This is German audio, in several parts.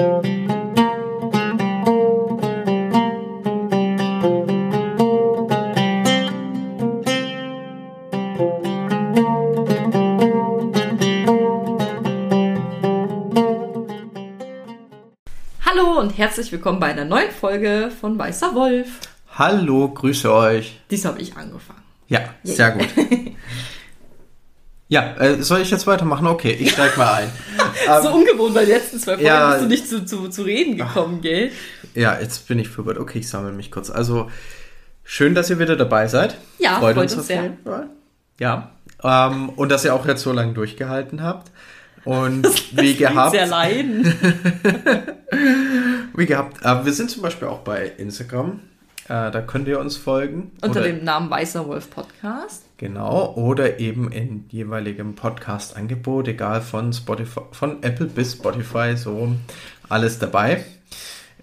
Hallo und herzlich willkommen bei einer neuen Folge von Weißer Wolf. Hallo, grüße euch. Dies habe ich angefangen. Ja, sehr gut. Ja, äh, soll ich jetzt weitermachen? Okay, ich steig mal ein. so ungewohnt, weil die letzten zwei Folgen ja. bist du nicht zu, zu, zu reden gekommen, gell? Ja, jetzt bin ich verwirrt. Okay, ich sammle mich kurz. Also, schön, dass ihr wieder dabei seid. Ja, freut, uns auf sehr. Fall. Ja, ähm, und dass ihr auch jetzt so lange durchgehalten habt. Und wie gehabt. Sehr leiden. wie gehabt. Äh, wir sind zum Beispiel auch bei Instagram. Äh, da könnt ihr uns folgen. Unter Oder- dem Namen Weißer Wolf Podcast. Genau, oder eben in jeweiligem Podcast-Angebot, egal von Spotify, von Apple bis Spotify, so alles dabei.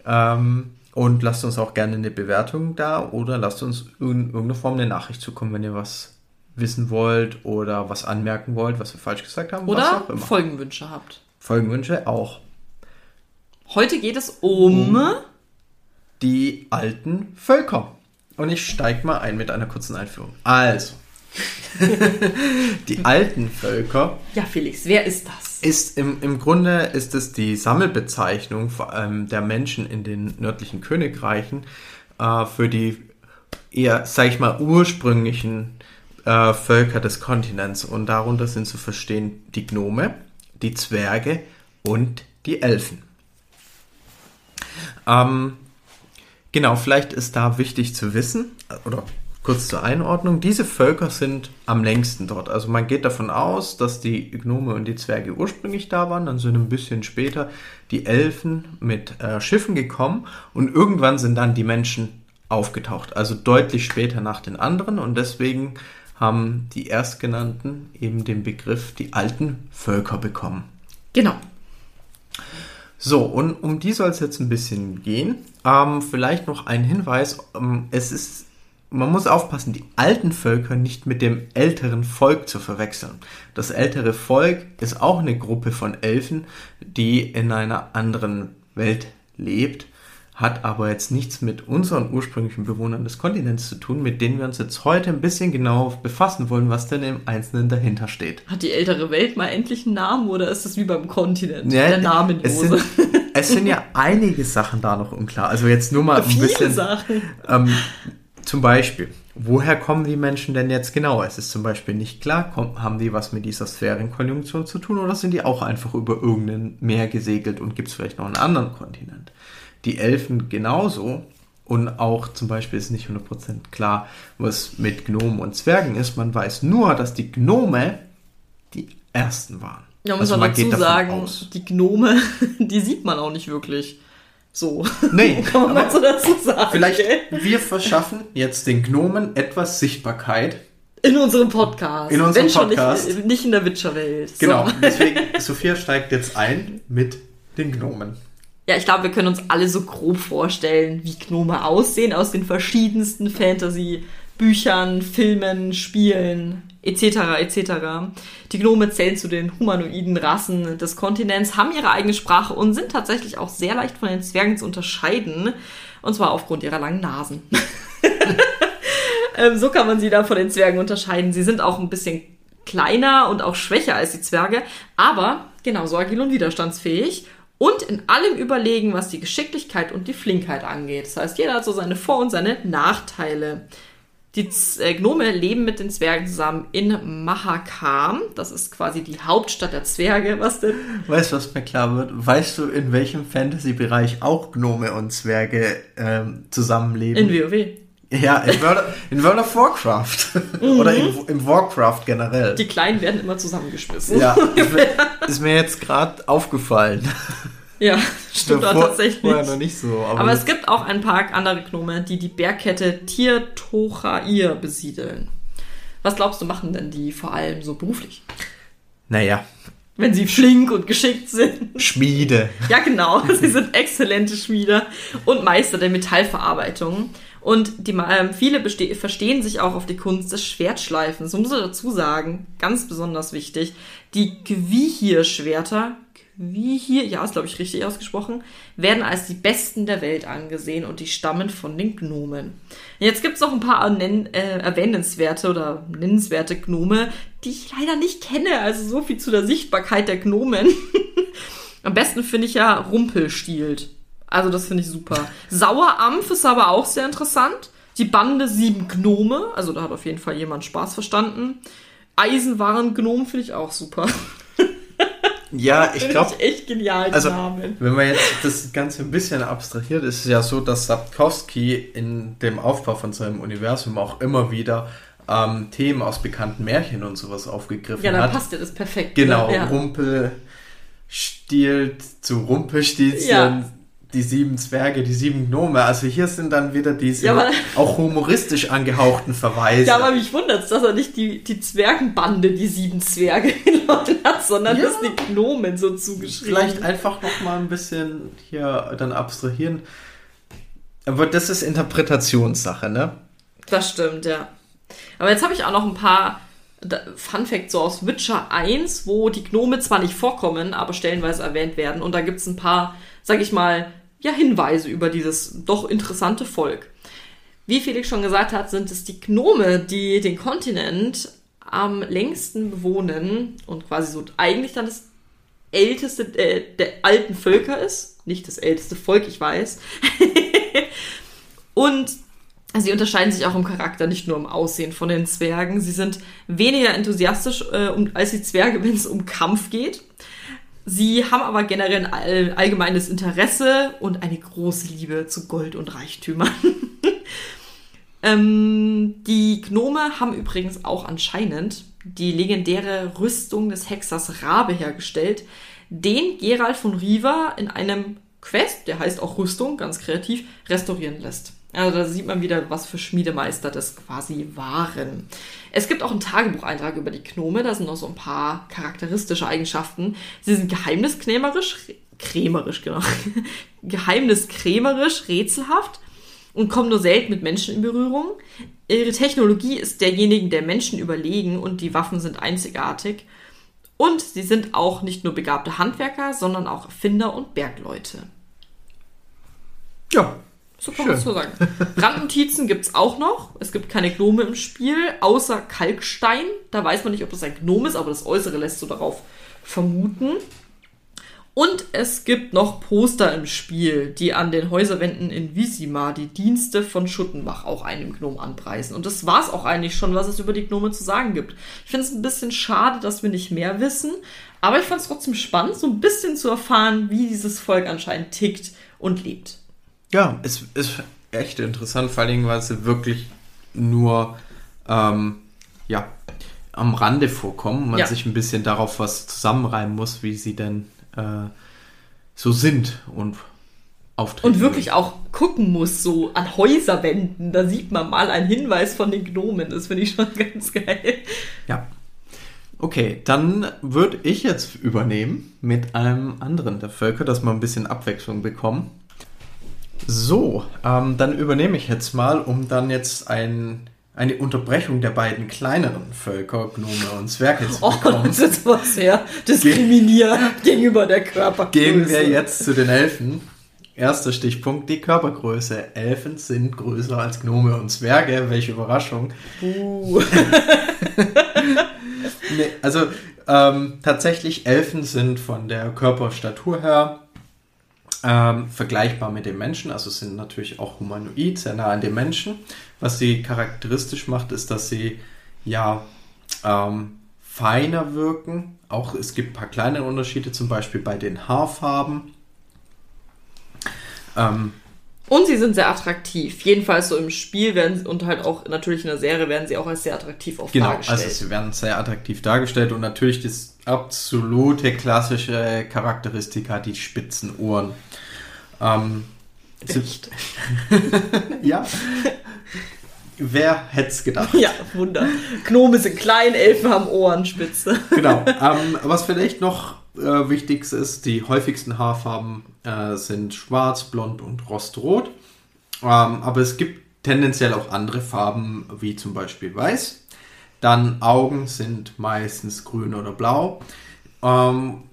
Ähm, und lasst uns auch gerne eine Bewertung da oder lasst uns in irgendeiner Form eine Nachricht zukommen, wenn ihr was wissen wollt oder was anmerken wollt, was wir falsch gesagt haben. Oder. Folgenwünsche habt. Folgenwünsche auch. Heute geht es um. Die alten Völker. Und ich steige mal ein mit einer kurzen Einführung. Also, die alten Völker Ja, Felix, wer ist das? ist im, im Grunde ist es die Sammelbezeichnung vor allem der Menschen in den nördlichen Königreichen äh, für die eher, sag ich mal, ursprünglichen äh, Völker des Kontinents. Und darunter sind zu verstehen die Gnome, die Zwerge und die Elfen. Ähm, genau, vielleicht ist da wichtig zu wissen, äh, oder kurz zur Einordnung, diese Völker sind am längsten dort. Also man geht davon aus, dass die Gnome und die Zwerge ursprünglich da waren, dann sind ein bisschen später die Elfen mit äh, Schiffen gekommen und irgendwann sind dann die Menschen aufgetaucht, also deutlich später nach den anderen und deswegen haben die Erstgenannten eben den Begriff die alten Völker bekommen. Genau. So, und um die soll es jetzt ein bisschen gehen. Ähm, vielleicht noch ein Hinweis. Ähm, es ist, man muss aufpassen, die alten Völker nicht mit dem älteren Volk zu verwechseln. Das ältere Volk ist auch eine Gruppe von Elfen, die in einer anderen Welt lebt, hat aber jetzt nichts mit unseren ursprünglichen Bewohnern des Kontinents zu tun, mit denen wir uns jetzt heute ein bisschen genau befassen wollen, was denn im Einzelnen dahinter steht. Hat die ältere Welt mal endlich einen Namen oder ist das wie beim Kontinent? Ja, der Es Namenlose. sind, es sind ja einige Sachen da noch unklar. Also jetzt nur mal ein Viele bisschen. Sachen. Ähm, zum Beispiel, woher kommen die Menschen denn jetzt genau? Es ist zum Beispiel nicht klar, haben die was mit dieser Sphärenkonjunktion zu tun oder sind die auch einfach über irgendein Meer gesegelt und gibt es vielleicht noch einen anderen Kontinent? Die Elfen genauso. Und auch zum Beispiel ist nicht 100% klar, was mit Gnomen und Zwergen ist. Man weiß nur, dass die Gnome die ersten waren. Ja, muss Also man man dazu sagen, aus. die Gnome, die sieht man auch nicht wirklich. So. Nee, Kann man mal so dazu sagen. Vielleicht, gell? wir verschaffen jetzt den Gnomen etwas Sichtbarkeit. In unserem Podcast. In unserem Wenn Podcast. Nicht, nicht in der Witcherwelt. So. Genau, deswegen, Sophia steigt jetzt ein mit den Gnomen. Ja, ich glaube, wir können uns alle so grob vorstellen, wie Gnome aussehen aus den verschiedensten Fantasy-Büchern, Filmen, Spielen etc. etc. Die Gnome zählen zu den humanoiden Rassen des Kontinents, haben ihre eigene Sprache und sind tatsächlich auch sehr leicht von den Zwergen zu unterscheiden. Und zwar aufgrund ihrer langen Nasen. ähm, so kann man sie da von den Zwergen unterscheiden. Sie sind auch ein bisschen kleiner und auch schwächer als die Zwerge, aber genauso agil und widerstandsfähig und in allem überlegen, was die Geschicklichkeit und die Flinkheit angeht. Das heißt, jeder hat so seine Vor- und seine Nachteile. Die äh, Gnome leben mit den Zwergen zusammen in Mahakam. Das ist quasi die Hauptstadt der Zwerge. Was denn? Weißt du, was mir klar wird? Weißt du, in welchem Fantasy-Bereich auch Gnome und Zwerge ähm, zusammenleben? In WoW. ja, in World, in World of Warcraft. Oder in, im Warcraft generell. Die Kleinen werden immer zusammengeschmissen. ja, ist mir, ist mir jetzt gerade aufgefallen. Ja stimmt auch Vor- tatsächlich. Vorher noch nicht so. Aber, Aber es gibt auch ein paar andere Gnome, die die Bergkette Tirtochair besiedeln. Was glaubst du, machen denn die vor allem so beruflich? naja, Wenn sie flink und geschickt sind. Schmiede. Ja, genau. Sie sind exzellente Schmieder und Meister der Metallverarbeitung. Und die, ähm, viele verstehen sich auch auf die Kunst des Schwertschleifens. So muss ich dazu sagen, ganz besonders wichtig, die Quihir-Schwerter, wie hier, ja, ist glaube ich richtig ausgesprochen, werden als die besten der Welt angesehen und die stammen von den Gnomen. Jetzt gibt es noch ein paar nenn, äh, erwähnenswerte oder nennenswerte Gnome, die ich leider nicht kenne. Also so viel zu der Sichtbarkeit der Gnomen. Am besten finde ich ja Rumpelstielt. Also das finde ich super. Sauerampf ist aber auch sehr interessant. Die Bande Sieben Gnome, also da hat auf jeden Fall jemand Spaß verstanden. Eisenwaren-Gnom finde ich auch super. Ja, ich glaube. echt genial, also, Namen. wenn man jetzt das Ganze ein bisschen abstrahiert, ist es ja so, dass Sapkowski in dem Aufbau von seinem Universum auch immer wieder ähm, Themen aus bekannten Märchen und sowas aufgegriffen Ja, dann hat. passt ja das perfekt. Genau, ne? ja. Rumpel stiehlt zu Rumpelstilzchen, Ja. Die sieben Zwerge, die sieben Gnome. Also hier sind dann wieder diese Ja, auch humoristisch angehauchten Verweise. Ja, aber mich wundert dass er nicht die, die Zwergenbande, die sieben Zwerge genommen hat, sondern Ja. dass die Gnomen so zugeschrieben. Vielleicht einfach noch mal ein bisschen hier dann abstrahieren. Aber das ist Interpretationssache, ne? Das stimmt, ja. Aber jetzt habe ich auch noch ein paar Fun Facts so aus Witcher 1, wo die Gnome zwar nicht vorkommen, aber stellenweise erwähnt werden. Und da gibt es ein paar, sag ich mal, ja, Hinweise über dieses doch interessante Volk. Wie Felix schon gesagt hat, sind es die Gnome, die den Kontinent am längsten bewohnen und quasi so eigentlich dann das älteste äh, der alten Völker ist. Nicht das älteste Volk, ich weiß. und sie unterscheiden sich auch im Charakter, nicht nur im Aussehen von den Zwergen. Sie sind weniger enthusiastisch äh, als die Zwerge, wenn es um Kampf geht. Sie haben aber generell ein all, allgemeines Interesse und eine große Liebe zu Gold und Reichtümern. ähm, die Gnome haben übrigens auch anscheinend die legendäre Rüstung des Hexers Rabe hergestellt, den Gerald von Riva in einem Quest, der heißt auch Rüstung, ganz kreativ, restaurieren lässt. Also da sieht man wieder, was für Schmiedemeister das quasi waren. Es gibt auch einen Tagebucheintrag über die Gnome, da sind noch so ein paar charakteristische Eigenschaften. Sie sind geheimniskrämerisch, krämerisch, genau, geheimniskrämerisch, rätselhaft und kommen nur selten mit Menschen in Berührung. Ihre Technologie ist derjenigen der Menschen überlegen und die Waffen sind einzigartig. Und sie sind auch nicht nur begabte Handwerker, sondern auch Erfinder und Bergleute. Ja. So kann man es so sagen. Randnotizen gibt es auch noch. Es gibt keine Gnome im Spiel, außer Kalkstein. Da weiß man nicht, ob das ein Gnome ist, aber das Äußere lässt so darauf vermuten. Und es gibt noch Poster im Spiel, die an den Häuserwänden in Visima die Dienste von Schuttenbach auch einem Gnom anpreisen. Und das war es auch eigentlich schon, was es über die Gnome zu sagen gibt. Ich finde es ein bisschen schade, dass wir nicht mehr wissen, aber ich fand es trotzdem spannend, so ein bisschen zu erfahren, wie dieses Volk anscheinend tickt und lebt. Ja, es ist echt interessant, vor allem, weil sie wirklich nur ähm, ja, am Rande vorkommen man Ja. sich ein bisschen darauf was zusammenreimen muss, wie sie denn äh, so sind und auftreten. Und wirklich auch gucken muss, so an Häuserwänden. Da sieht man mal einen Hinweis von den Gnomen. Das finde ich schon ganz geil. Ja. Okay, dann würde ich jetzt übernehmen mit einem anderen der Völker, dass wir ein bisschen Abwechslung bekommen. So, ähm, dann übernehme ich jetzt mal, um dann jetzt ein, eine Unterbrechung der beiden kleineren Völker, Gnome und Zwerge zu Oh, bekommen. das ist aber sehr diskriminierend gegenüber der Körpergröße. Gehen wir jetzt zu den Elfen. Erster Stichpunkt, die Körpergröße. Elfen sind größer als Gnome und Zwerge. Welche Überraschung. Uh. Nee, also ähm, tatsächlich, Elfen sind von der Körperstatur her ähm, vergleichbar mit dem Menschen, also sind natürlich auch humanoid, sehr nah an dem Menschen. Was sie charakteristisch macht, ist, dass sie ja ähm, feiner wirken. Auch es gibt ein paar kleine Unterschiede, zum Beispiel bei den Haarfarben. Ähm, Und sie sind sehr attraktiv. Jedenfalls so im Spiel werden sie, und halt auch natürlich in der Serie werden sie auch als sehr attraktiv oft Genau, dargestellt. also sie werden sehr attraktiv dargestellt und natürlich das absolute klassische Charakteristika, die spitzen Ohren. Ähm, Echt? ja. Wer hätte es gedacht? Ja, Wunder. Gnome sind klein, Elfen haben Ohrenspitze. Genau. Ähm, was vielleicht noch äh, wichtig ist, die häufigsten Haarfarben äh, sind schwarz, blond und rostrot. Ähm, aber es gibt tendenziell auch andere Farben, wie zum Beispiel weiß. Dann Augen sind meistens grün oder blau. Ähm,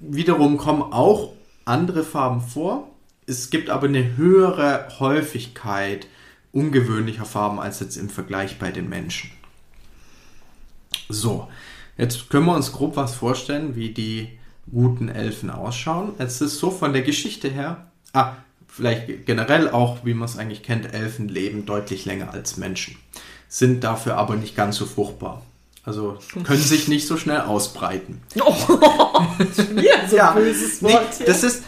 wiederum kommen auch andere Farben vor. Es gibt aber eine höhere Häufigkeit ungewöhnlicher Farben als jetzt im Vergleich bei den Menschen. So, jetzt können wir uns grob was vorstellen, wie die guten Elfen ausschauen. Es ist so von der Geschichte her, ah, vielleicht generell auch, wie man es eigentlich kennt, Elfen leben deutlich länger als Menschen, sind dafür aber nicht ganz so fruchtbar. Also können sich nicht so schnell ausbreiten. Oh, wieder so ja, böses Wort. Nee, das ist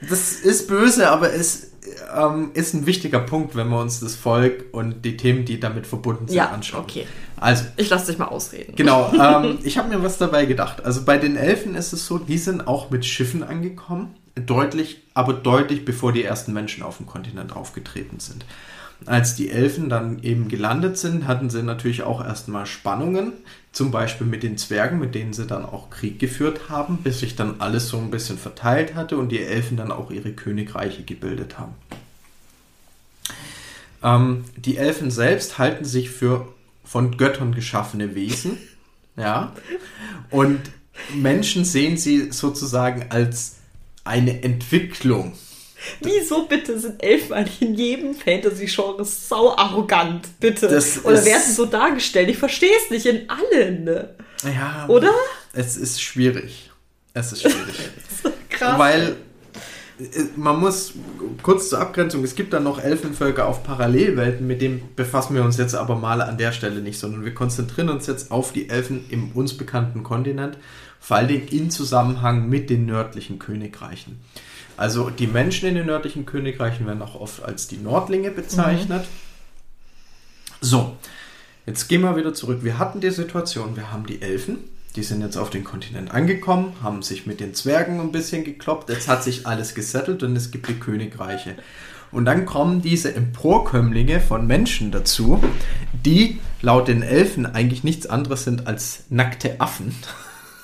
das ist böse, aber es ähm, ist ein wichtiger Punkt, wenn wir uns das Volk und die Themen, die damit verbunden sind, ja, anschauen. Okay. Also, ich lasse dich mal ausreden. Genau. Ähm, ich habe mir was dabei gedacht. Also bei den Elfen ist es so, die sind auch mit Schiffen angekommen, deutlich, aber deutlich bevor die ersten Menschen auf dem Kontinent aufgetreten sind. Als die Elfen dann eben gelandet sind, hatten sie natürlich auch erstmal Spannungen, zum Beispiel mit den Zwergen, mit denen sie dann auch Krieg geführt haben, bis sich dann alles so ein bisschen verteilt hatte und die Elfen dann auch ihre Königreiche gebildet haben. Ähm, die Elfen selbst halten sich für von Göttern geschaffene Wesen, ja, und Menschen sehen sie sozusagen als eine Entwicklung Wieso bitte sind Elfen eigentlich in jedem Fantasy-Genre sau arrogant? Bitte. Das Oder werden sie so dargestellt? Ich verstehe es nicht in allen. Ne? Ja. Oder? Es ist schwierig. Es ist schwierig. Krass. Weil äh, man muss kurz zur Abgrenzung, es gibt dann noch Elfenvölker auf Parallelwelten, mit dem befassen wir uns jetzt aber mal an der Stelle nicht, sondern wir konzentrieren uns jetzt auf die Elfen im uns bekannten Kontinent, vor allem in Zusammenhang mit den nördlichen Königreichen. Also die Menschen in den nördlichen Königreichen werden auch oft als die Nordlinge bezeichnet. Mhm. So, jetzt gehen wir wieder zurück. Wir hatten die Situation, wir haben die Elfen, die sind jetzt auf den Kontinent angekommen, haben sich mit den Zwergen ein bisschen gekloppt, jetzt hat sich alles gesettelt und es gibt die Königreiche. Und dann kommen diese Emporkömmlinge von Menschen dazu, die laut den Elfen eigentlich nichts anderes sind als nackte Affen.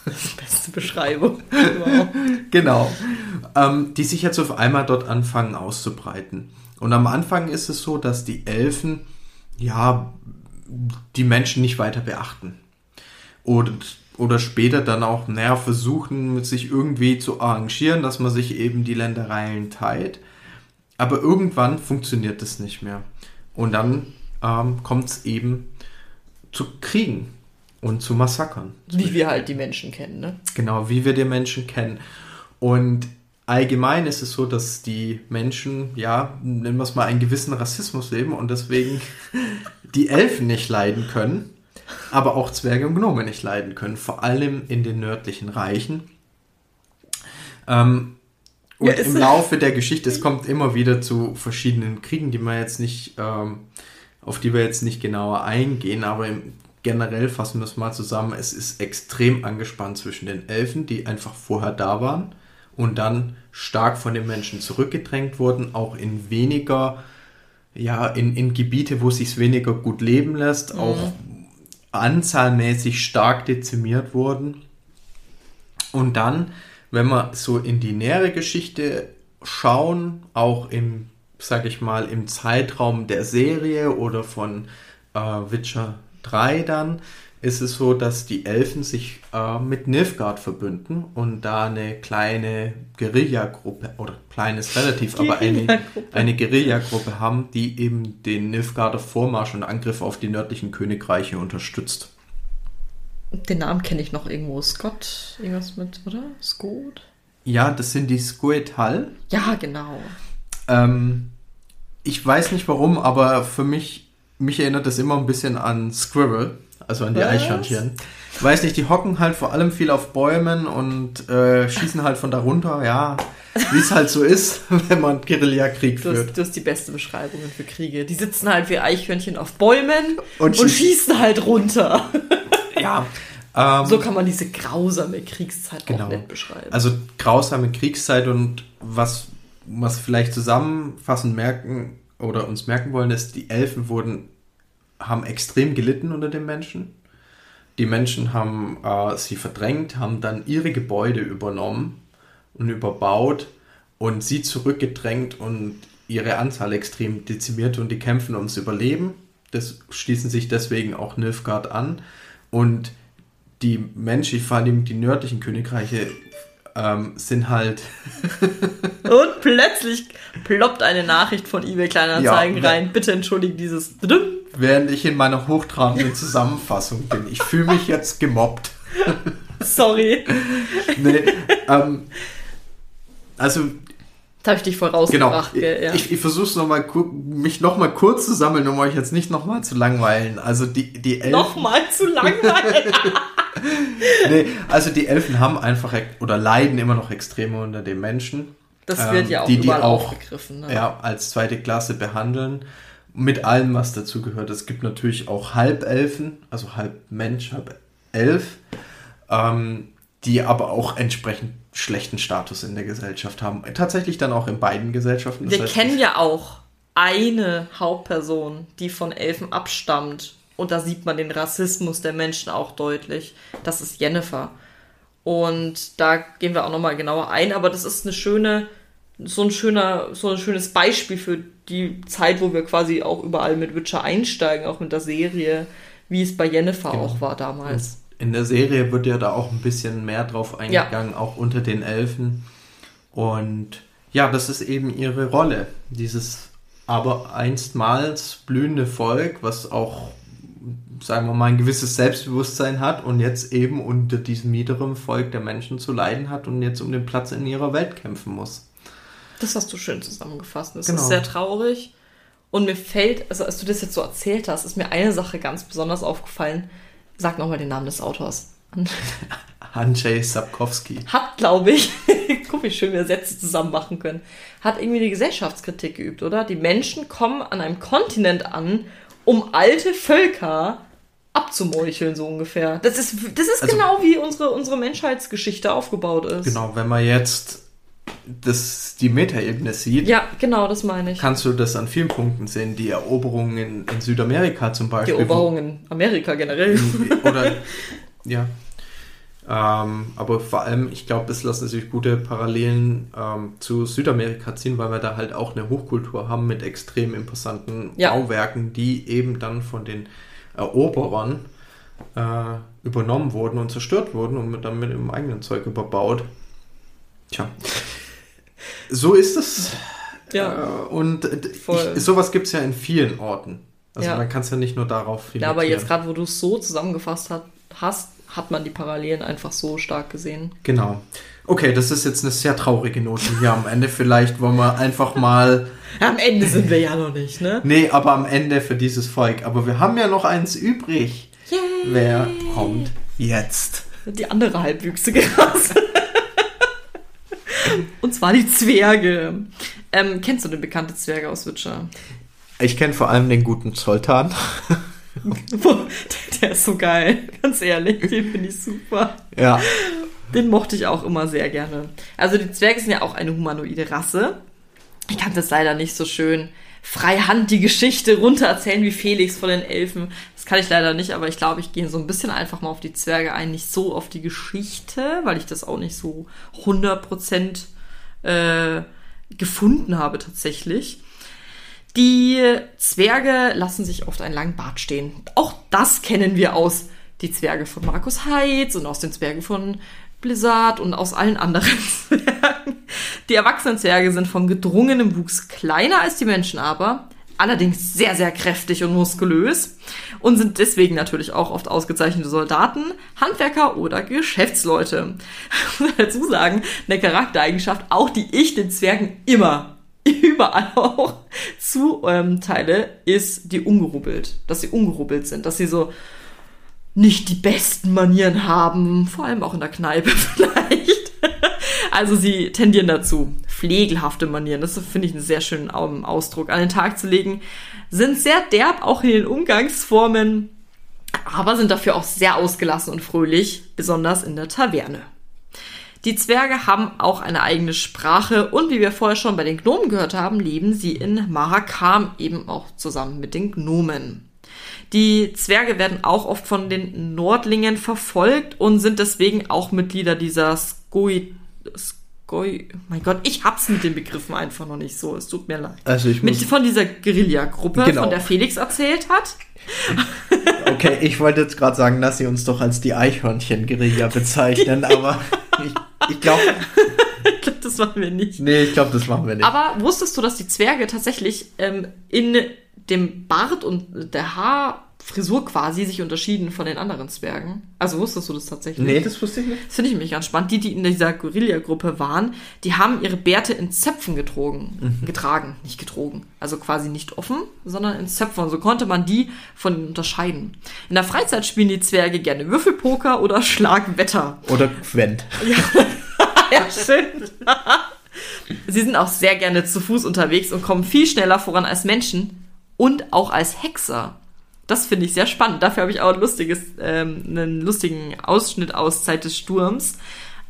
Das ist die beste Beschreibung. Genau. Ähm, die sich jetzt auf einmal dort anfangen auszubreiten. Und am Anfang ist es so, dass die Elfen, ja, die Menschen nicht weiter beachten. Und, oder später dann auch, naja, versuchen, sich irgendwie zu arrangieren, dass man sich eben die Ländereien teilt. Aber irgendwann funktioniert das nicht mehr. Und dann ähm, kommt es eben zu Kriegen und zu Massakern. Wie wir halt die Menschen kennen, ne? Genau, wie wir die Menschen kennen. Und allgemein ist es so, dass die Menschen, ja, nennen wir es mal, einen gewissen Rassismus leben und deswegen die Elfen nicht leiden können, aber auch Zwerge und Gnome nicht leiden können, vor allem in den nördlichen Reichen. Ähm, und ja, im Laufe der Geschichte, es kommt immer wieder zu verschiedenen Kriegen, die man jetzt nicht, ähm, auf die wir jetzt nicht genauer eingehen, aber im generell fassen wir es mal zusammen, es ist extrem angespannt zwischen den Elfen, die einfach vorher da waren und dann stark von den Menschen zurückgedrängt wurden, auch in weniger, ja, in, in Gebiete, wo es sich weniger gut leben lässt, mhm. auch anzahlmäßig stark dezimiert wurden. Und dann, wenn wir so in die nähere Geschichte schauen, auch im, sag ich mal, im Zeitraum der Serie oder von äh, Witcher 3 dann ist es so, dass die Elfen sich äh, mit Nilfgaard verbünden und da eine kleine Guerillagruppe, oder kleines relativ, aber eine, eine Guerillagruppe haben, die eben den Nilfgaarder Vormarsch und Angriff auf die nördlichen Königreiche unterstützt. Den Namen kenne ich noch irgendwo. Scott, irgendwas mit, oder? Scott? Ja, das sind die Squetal. Ja, genau. Ähm, ich weiß nicht warum, aber für mich mich erinnert das immer ein bisschen an Squirrel, also an die Was? Eichhörnchen. Ich weiß nicht, die hocken halt vor allem viel auf Bäumen und äh, schießen halt von darunter, ja, wie es halt so ist, wenn man Guerillakrieg führt. Du hast, du hast die beste Beschreibung für Kriege. Die sitzen halt wie Eichhörnchen auf Bäumen und, und schießen halt runter. ja. Ähm, so kann man diese grausame Kriegszeit genau. auch nett beschreiben. Also grausame Kriegszeit und was, was vielleicht zusammenfassend merken oder uns merken wollen, ist, die Elfen wurden, haben extrem gelitten unter den Menschen. Die Menschen haben äh, sie verdrängt, haben dann ihre Gebäude übernommen und überbaut und sie zurückgedrängt und ihre Anzahl extrem dezimiert und die kämpfen ums Überleben. Das schließen sich deswegen auch Nilfgaard an. Und die Menschen, vor allem die nördlichen Königreiche, ähm, sind halt. Und plötzlich ploppt eine Nachricht von eBay Kleinanzeigen Ja, rein. Bitte entschuldigt dieses. Während ich in meiner hochtrabenden Zusammenfassung bin. Ich fühle mich jetzt gemobbt. Sorry. Nee, ähm, also Da habe ich dich voll Genau. gell, ja. Ich, ich versuche noch mal, ku- mich noch mal kurz zu sammeln, um euch jetzt nicht noch mal zu langweilen. Also die, die Elfen, Nochmal zu langweilig. nee, also die Elfen haben einfach oder leiden immer noch extrem unter den Menschen. Das Ähm, wird ja auch die, die auch, aufgegriffen. Ne? Ja, als zweite Klasse behandeln. Mit allem, was dazu gehört. Es gibt natürlich auch Halbelfen, also halb Mensch, halb Elf, ähm, die aber auch entsprechend schlechten Status in der Gesellschaft haben. Tatsächlich dann auch in beiden Gesellschaften. Das Wir heißt, kennen ja auch eine Hauptperson, die von Elfen abstammt. Und da sieht man den Rassismus der Menschen auch deutlich. Das ist Jennifer. Und da gehen wir auch nochmal genauer ein. Aber das ist eine schöne, so ein schöner, so ein schönes Beispiel für die Zeit, wo wir quasi auch überall mit Witcher einsteigen, auch mit der Serie, wie es bei Jennifer Genau. auch war damals. In der Serie wird ja da auch ein bisschen mehr drauf eingegangen, auch unter den Elfen. Und ja, das ist eben ihre Rolle. Dieses aber einstmals blühende Volk, was auch, sagen wir mal, ein gewisses Selbstbewusstsein hat und jetzt eben unter diesem niederen Volk der Menschen zu leiden hat und jetzt um den Platz in ihrer Welt kämpfen muss. Das hast du schön zusammengefasst. Das Genau. ist sehr traurig. Und mir fällt, also als du das jetzt so erzählt hast, ist mir eine Sache ganz besonders aufgefallen. Sag nochmal den Namen des Autors. Andrzej Sapkowski. Hat, glaube ich, guck wie schön wir Sätze zusammen machen können, hat irgendwie die Gesellschaftskritik geübt, oder? Die Menschen kommen an einem Kontinent an, um alte Völker abzumeucheln, so ungefähr. Das ist, das ist Also- genau wie unsere, unsere Menschheitsgeschichte aufgebaut ist. Genau, wenn man jetzt das, die Metaebene sieht, Ja, genau, das meine ich. kannst du das an vielen Punkten sehen. Die Eroberungen in, in Südamerika zum Die Beispiel. Eroberung in Amerika generell. Oder, ja. Ähm, aber vor allem, ich glaube, es lassen sich gute Parallelen ähm, zu Südamerika ziehen, weil wir da halt auch eine Hochkultur haben mit extrem imposanten Ja. Bauwerken, die eben dann von den Eroberern äh, übernommen wurden und zerstört wurden und mit- dann mit dem eigenen Zeug überbaut. Tja. So ist es. Ja. Äh, und ich, sowas gibt es ja in vielen Orten. Also Ja. man kann es ja nicht nur darauf Ja, aber limitieren. jetzt gerade, wo du es so zusammengefasst hat, hast, hat man die Parallelen einfach so stark gesehen. Genau. Okay, das ist jetzt eine sehr traurige Note hier am Ende. Vielleicht wollen wir einfach mal. Am Ende sind wir ja noch nicht, ne? Nee, aber am Ende für dieses Volk. Aber wir haben ja noch eins übrig. Yay! Wer kommt jetzt? Die andere halbwüchsige Rasse. Und zwar die Zwerge. Ähm, kennst du den bekannten Zwerge aus Witcher? Ich kenne vor allem den guten Zoltan. Der ist so geil, ganz ehrlich, den finde ich super. Ja. Den mochte ich auch immer sehr gerne. Also die Zwerge sind ja auch eine humanoide Rasse. Ich kann das leider nicht so schön freihand die Geschichte runter erzählen wie Felix von den Elfen. Das kann ich leider nicht, aber ich glaube, ich gehe so ein bisschen einfach mal auf die Zwerge ein, nicht so auf die Geschichte, weil ich das auch nicht so 100% äh, gefunden habe tatsächlich. Die Zwerge lassen sich oft einen langen Bart stehen. Auch das kennen wir aus die Zwerge von Markus Heitz und aus den Zwergen von Blizzard und aus allen anderen Zwergen. Die erwachsenen Zwerge sind von gedrungenem Wuchs kleiner als die Menschen aber, allerdings sehr, sehr kräftig und muskulös und sind deswegen natürlich auch oft ausgezeichnete Soldaten, Handwerker oder Geschäftsleute. Ich muss dazu sagen, eine Charaktereigenschaft, auch die ich den Zwergen immer überall auch zuteile, ist die ungerubbelt. Dass sie ungerubbelt sind, dass sie so nicht die besten Manieren haben, vor allem auch in der Kneipe vielleicht. Also sie tendieren dazu, pflegelhafte Manieren, das finde ich einen sehr schönen Au- Ausdruck, an den Tag zu legen, sind sehr derb auch in den Umgangsformen, aber sind dafür auch sehr ausgelassen und fröhlich, besonders in der Taverne. Die Zwerge haben auch eine eigene Sprache und wie wir vorher schon bei den Gnomen gehört haben, leben sie in Marakam eben auch zusammen mit den Gnomen. Die Zwerge werden auch oft von den Nordlingen verfolgt und sind deswegen auch Mitglieder dieser Skoi... Skoi... Mein Gott, ich hab's mit den Begriffen einfach noch nicht so. Es tut mir leid. Also ich Mit, muss, von dieser Guerilla-Gruppe, Genau. von der Felix erzählt hat. okay, ich wollte jetzt gerade sagen, dass sie uns doch als die Eichhörnchen-Guerilla bezeichnen, aber ich, ich glaube, ich glaube, das machen wir nicht. nee, ich glaube, das machen wir nicht. Aber wusstest du, dass die Zwerge tatsächlich ähm, in dem Bart und der Haarfrisur quasi sich unterschieden von den anderen Zwergen? Also wusstest du das tatsächlich? nee, das wusste ich nicht. Das finde ich mich ganz spannend. Die, die in dieser Guerilla-Gruppe waren, die haben ihre Bärte in Zöpfen getrogen, getragen, nicht getrogen. Also quasi nicht offen, sondern in Zöpfen. Und so konnte man die von ihnen unterscheiden. In der Freizeit spielen die Zwerge gerne Würfelpoker oder Schlagwetter. Oder Gwent. Ja, schön. Sie sind auch sehr gerne zu Fuß unterwegs und kommen viel schneller voran als Menschen und auch als Hexer. Das finde ich sehr spannend. Dafür habe ich auch ein lustiges, ähm, einen lustigen Ausschnitt aus Zeit des Sturms.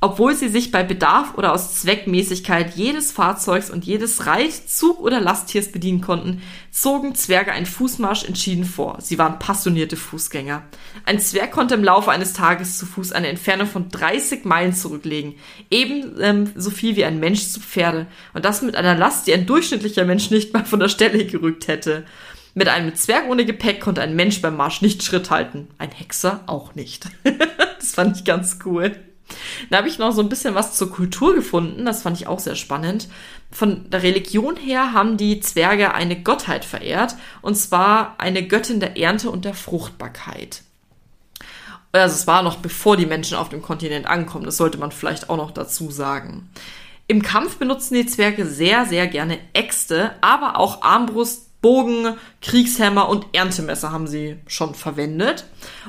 Obwohl sie sich bei Bedarf oder aus Zweckmäßigkeit jedes Fahrzeugs und jedes Reit-, Zug- oder Lasttiers bedienen konnten, zogen Zwerge einen Fußmarsch entschieden vor. Sie waren passionierte Fußgänger. Ein Zwerg konnte im Laufe eines Tages zu Fuß eine Entfernung von 30 Meilen zurücklegen. Eben ähm, so viel wie ein Mensch zu Pferde. Und das mit einer Last, die ein durchschnittlicher Mensch nicht mal von der Stelle gerückt hätte. Mit einem Zwerg ohne Gepäck konnte ein Mensch beim Marsch nicht Schritt halten. Ein Hexer auch nicht. das fand ich ganz cool. Da habe ich noch so ein bisschen was zur Kultur gefunden. Das fand ich auch sehr spannend. Von der Religion her haben die Zwerge eine Gottheit verehrt. Und zwar eine Göttin der Ernte und der Fruchtbarkeit. Also es war noch bevor die Menschen auf dem Kontinent ankommen. Das sollte man vielleicht auch noch dazu sagen. Im Kampf benutzen die Zwerge sehr, sehr gerne Äxte, aber auch Armbrust, Bogen, Kriegshämmer und Erntemesser haben sie schon verwendet.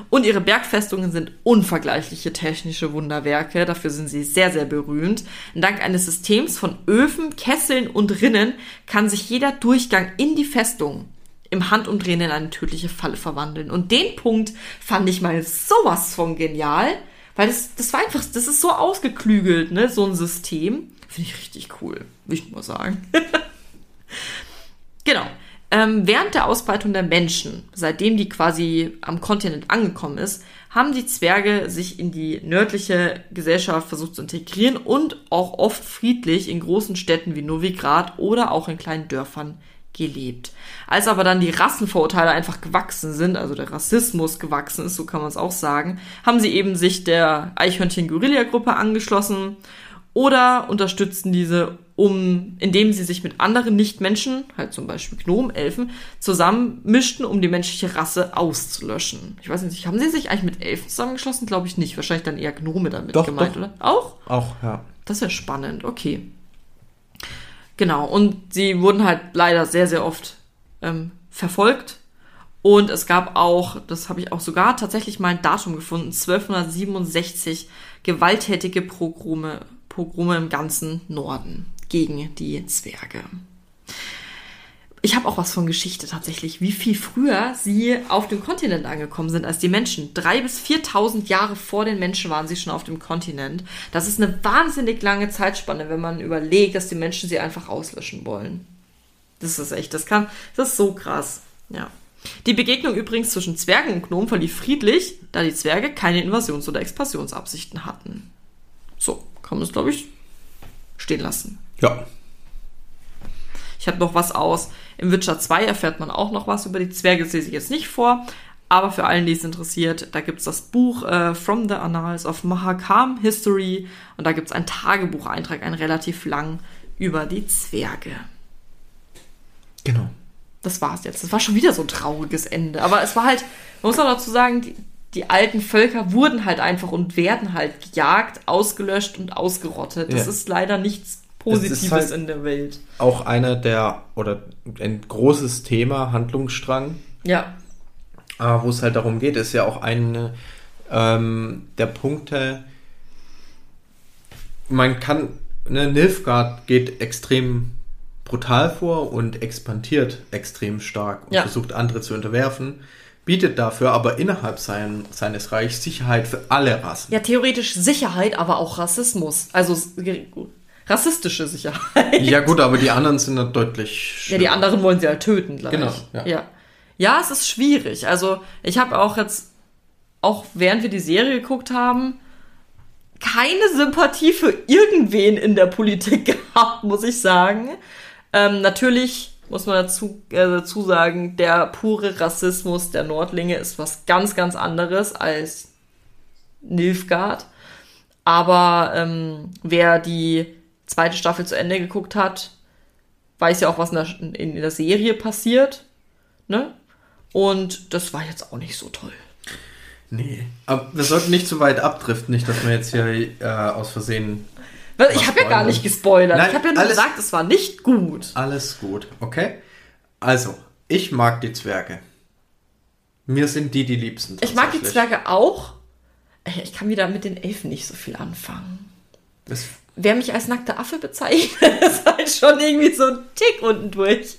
Und ihre Bergfestungen sind unvergleichliche technische Wunderwerke. Dafür sind sie sehr, sehr berühmt. Dank eines Systems von Öfen, Kesseln und Rinnen kann sich jeder Durchgang in die Festung im Handumdrehen in eine tödliche Falle verwandeln. Und den Punkt fand ich mal sowas von genial, weil das, das war einfach, das ist so ausgeklügelt, ne, so ein System. Finde ich richtig cool, will ich nur sagen. genau. Ähm, während der Ausbreitung der Menschen, seitdem die quasi am Kontinent angekommen ist, haben die Zwerge sich in die nördliche Gesellschaft versucht zu integrieren und auch oft friedlich in großen Städten wie Novigrad oder auch in kleinen Dörfern gelebt. Als aber dann die Rassenvorurteile einfach gewachsen sind, also der Rassismus gewachsen ist, so kann man es auch sagen, haben sie eben sich der Eichhörnchen-Guerilla-Gruppe angeschlossen oder unterstützten diese, um, indem sie sich mit anderen Nichtmenschen, halt zum Beispiel Gnomen, Elfen, zusammenmischten, um die menschliche Rasse auszulöschen. Ich weiß nicht, haben sie sich eigentlich mit Elfen zusammengeschlossen? Glaube ich nicht. Wahrscheinlich dann eher Gnome damit Doch, gemeint, doch. oder? Auch? Auch, ja. Das ist ja spannend, okay. Genau, und sie wurden halt leider sehr, sehr oft ähm, verfolgt. Und es gab auch, das habe ich auch sogar tatsächlich mal ein Datum gefunden, 1267 gewalttätige Pogrome, Pogrome im ganzen Norden gegen die Zwerge. Ich habe auch was von Geschichte tatsächlich, wie viel früher sie auf dem Kontinent angekommen sind als die Menschen. Drei bis 4.000 Jahre vor den Menschen waren sie schon auf dem Kontinent. Das ist eine wahnsinnig lange Zeitspanne, wenn man überlegt, dass die Menschen sie einfach auslöschen wollen. Das ist echt, das kann, das ist so krass. Ja. Die Begegnung übrigens zwischen Zwergen und Gnomen verlief friedlich, da die Zwerge keine Invasions- oder Expansionsabsichten hatten. Kann man es, glaube ich, stehen lassen. Ja. Ich habe noch was aus. Im Witcher 2 erfährt man auch noch was über die Zwerge, das lese ich jetzt nicht vor. Aber für allen, die es interessiert, da gibt es das Buch äh, From the Annals of Mahakam History und da gibt es einen Tagebucheintrag, einen relativ lang, über die Zwerge. Genau. Das war's jetzt. Das war schon wieder so ein trauriges Ende. Aber es war halt, man muss auch dazu sagen, die, die alten Völker wurden halt einfach und werden halt gejagt, ausgelöscht und ausgerottet. Das Ja. ist leider nichts Positives halt- in der Welt. Auch einer der, oder ein großes Thema, Handlungsstrang, Ja, äh, wo es halt darum geht, ist ja auch eine ähm, der Punkte, man kann, ne, Nilfgaard geht extrem brutal vor und expandiert extrem stark und Ja. versucht andere zu unterwerfen, bietet dafür aber innerhalb sein, seines Reichs Sicherheit für alle Rassen. Ja, theoretisch Sicherheit, aber auch Rassismus. Also rassistische Sicherheit. Ja gut, aber die anderen sind dann deutlich Ja, schlimmer. die anderen wollen sie halt töten gleich. Genau, ja. ja. Ja, es ist schwierig. Also, ich habe auch jetzt, auch während wir die Serie geguckt haben, keine Sympathie für irgendwen in der Politik gehabt, muss ich sagen. Ähm, natürlich muss man dazu, äh, dazu sagen, der pure Rassismus der Nordlinge ist was ganz, ganz anderes als Nilfgaard. Aber ähm, wer die zweite Staffel zu Ende geguckt hat, weiß ja auch, was in der, in, der Serie passiert. Ne? Und das war jetzt auch nicht so toll. Nee. Aber wir sollten nicht zu weit abdriften, nicht, dass wir jetzt hier äh, aus Versehen. Ich habe ja gar nicht gespoilert. Nein, ich habe ja nur alles- gesagt, es war nicht gut. Alles gut, okay? Also, ich mag die Zwerge. Mir sind die die liebsten. Ich mag die. Zwerge auch. Äh, Ich kann wieder mit den Elfen nicht so viel anfangen. Das, Wer mich als nackter Affe bezeichnet, ist halt schon irgendwie so ein Tick unten durch.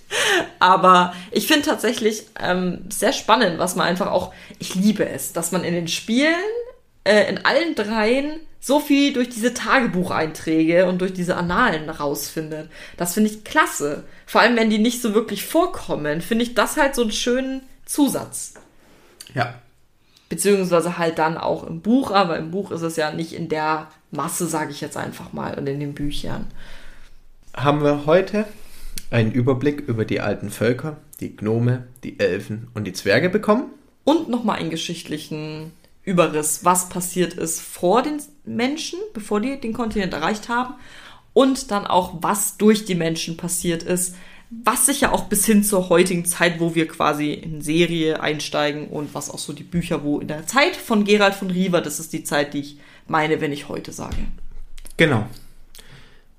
Aber ich finde tatsächlich ähm, sehr spannend, was man einfach auch, ich liebe es, dass man in den Spielen, äh, in allen dreien, so viel durch diese Tagebucheinträge und durch diese Annalen rausfindet. Das finde ich klasse. Vor allem, wenn die nicht so wirklich vorkommen, finde ich das halt so einen schönen Zusatz. ja. Beziehungsweise halt dann auch im Buch, aber im Buch ist es ja nicht in der Masse, sage ich jetzt einfach mal, und in den Büchern. Haben wir heute einen Überblick über die alten Völker, die Gnome, die Elfen und die Zwerge bekommen? Und nochmal einen geschichtlichen Überriss, was passiert ist vor den Menschen, bevor die den Kontinent erreicht haben. Und dann auch, was durch die Menschen passiert ist. Was sich ja auch bis hin zur heutigen Zeit, wo wir quasi in Serie einsteigen und was auch so die Bücher, wo in der Zeit von Gerald von Riva, das ist die Zeit, die ich meine, wenn ich heute sage. Genau.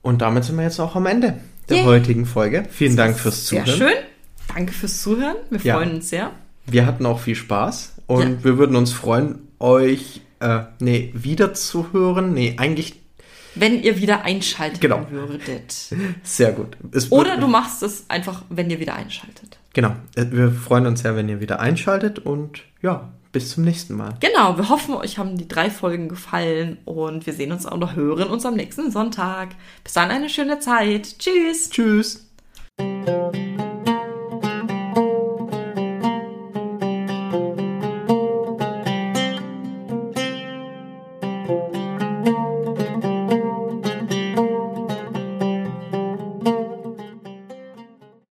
Und damit sind wir jetzt auch am Ende der Yay. heutigen Folge. Vielen Dank fürs Sehr Zuhören. schön. Danke fürs Zuhören. Wir Ja. freuen uns sehr. Wir hatten auch viel Spaß und Ja. wir würden uns freuen, euch äh, nee, wieder zu hören. Nee, eigentlich Wenn ihr wieder einschalten Genau. würdet. sehr gut. Es Oder wird- du machst es einfach, wenn ihr wieder einschaltet. Genau. Äh, Wir freuen uns sehr, wenn ihr wieder einschaltet und ja, bis zum nächsten Mal. Genau, wir hoffen, euch haben die drei Folgen gefallen und wir sehen uns auch noch hören uns am nächsten Sonntag. Bis dann eine schöne Zeit. Tschüss. Tschüss.